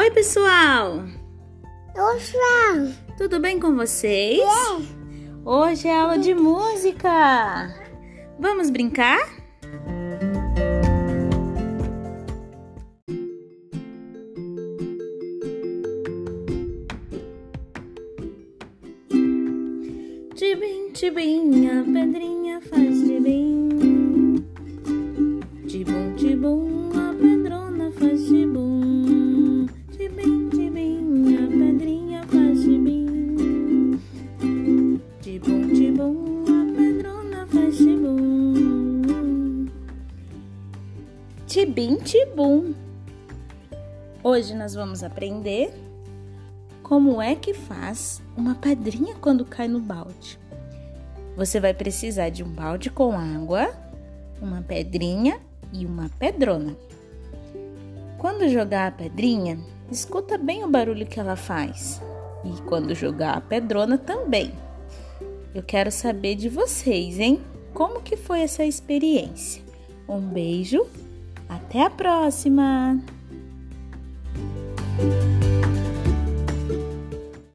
Oi, pessoal! Olá! Tudo bem com vocês? É. Hoje é aula de música. Vamos brincar? Tibim, tibim, a pedrinha faz tibim. Tibum, tibum, a pedrona faz tibum. Tibim, tibum. Hoje nós vamos aprender como é que faz uma pedrinha quando cai no balde. Você vai precisar de um balde com água, uma pedrinha e uma pedrona. Quando jogar a pedrinha, escuta bem o barulho que ela faz. E quando jogar a pedrona também. Eu quero saber de vocês, hein? Como que foi essa experiência? Um beijo, até a próxima!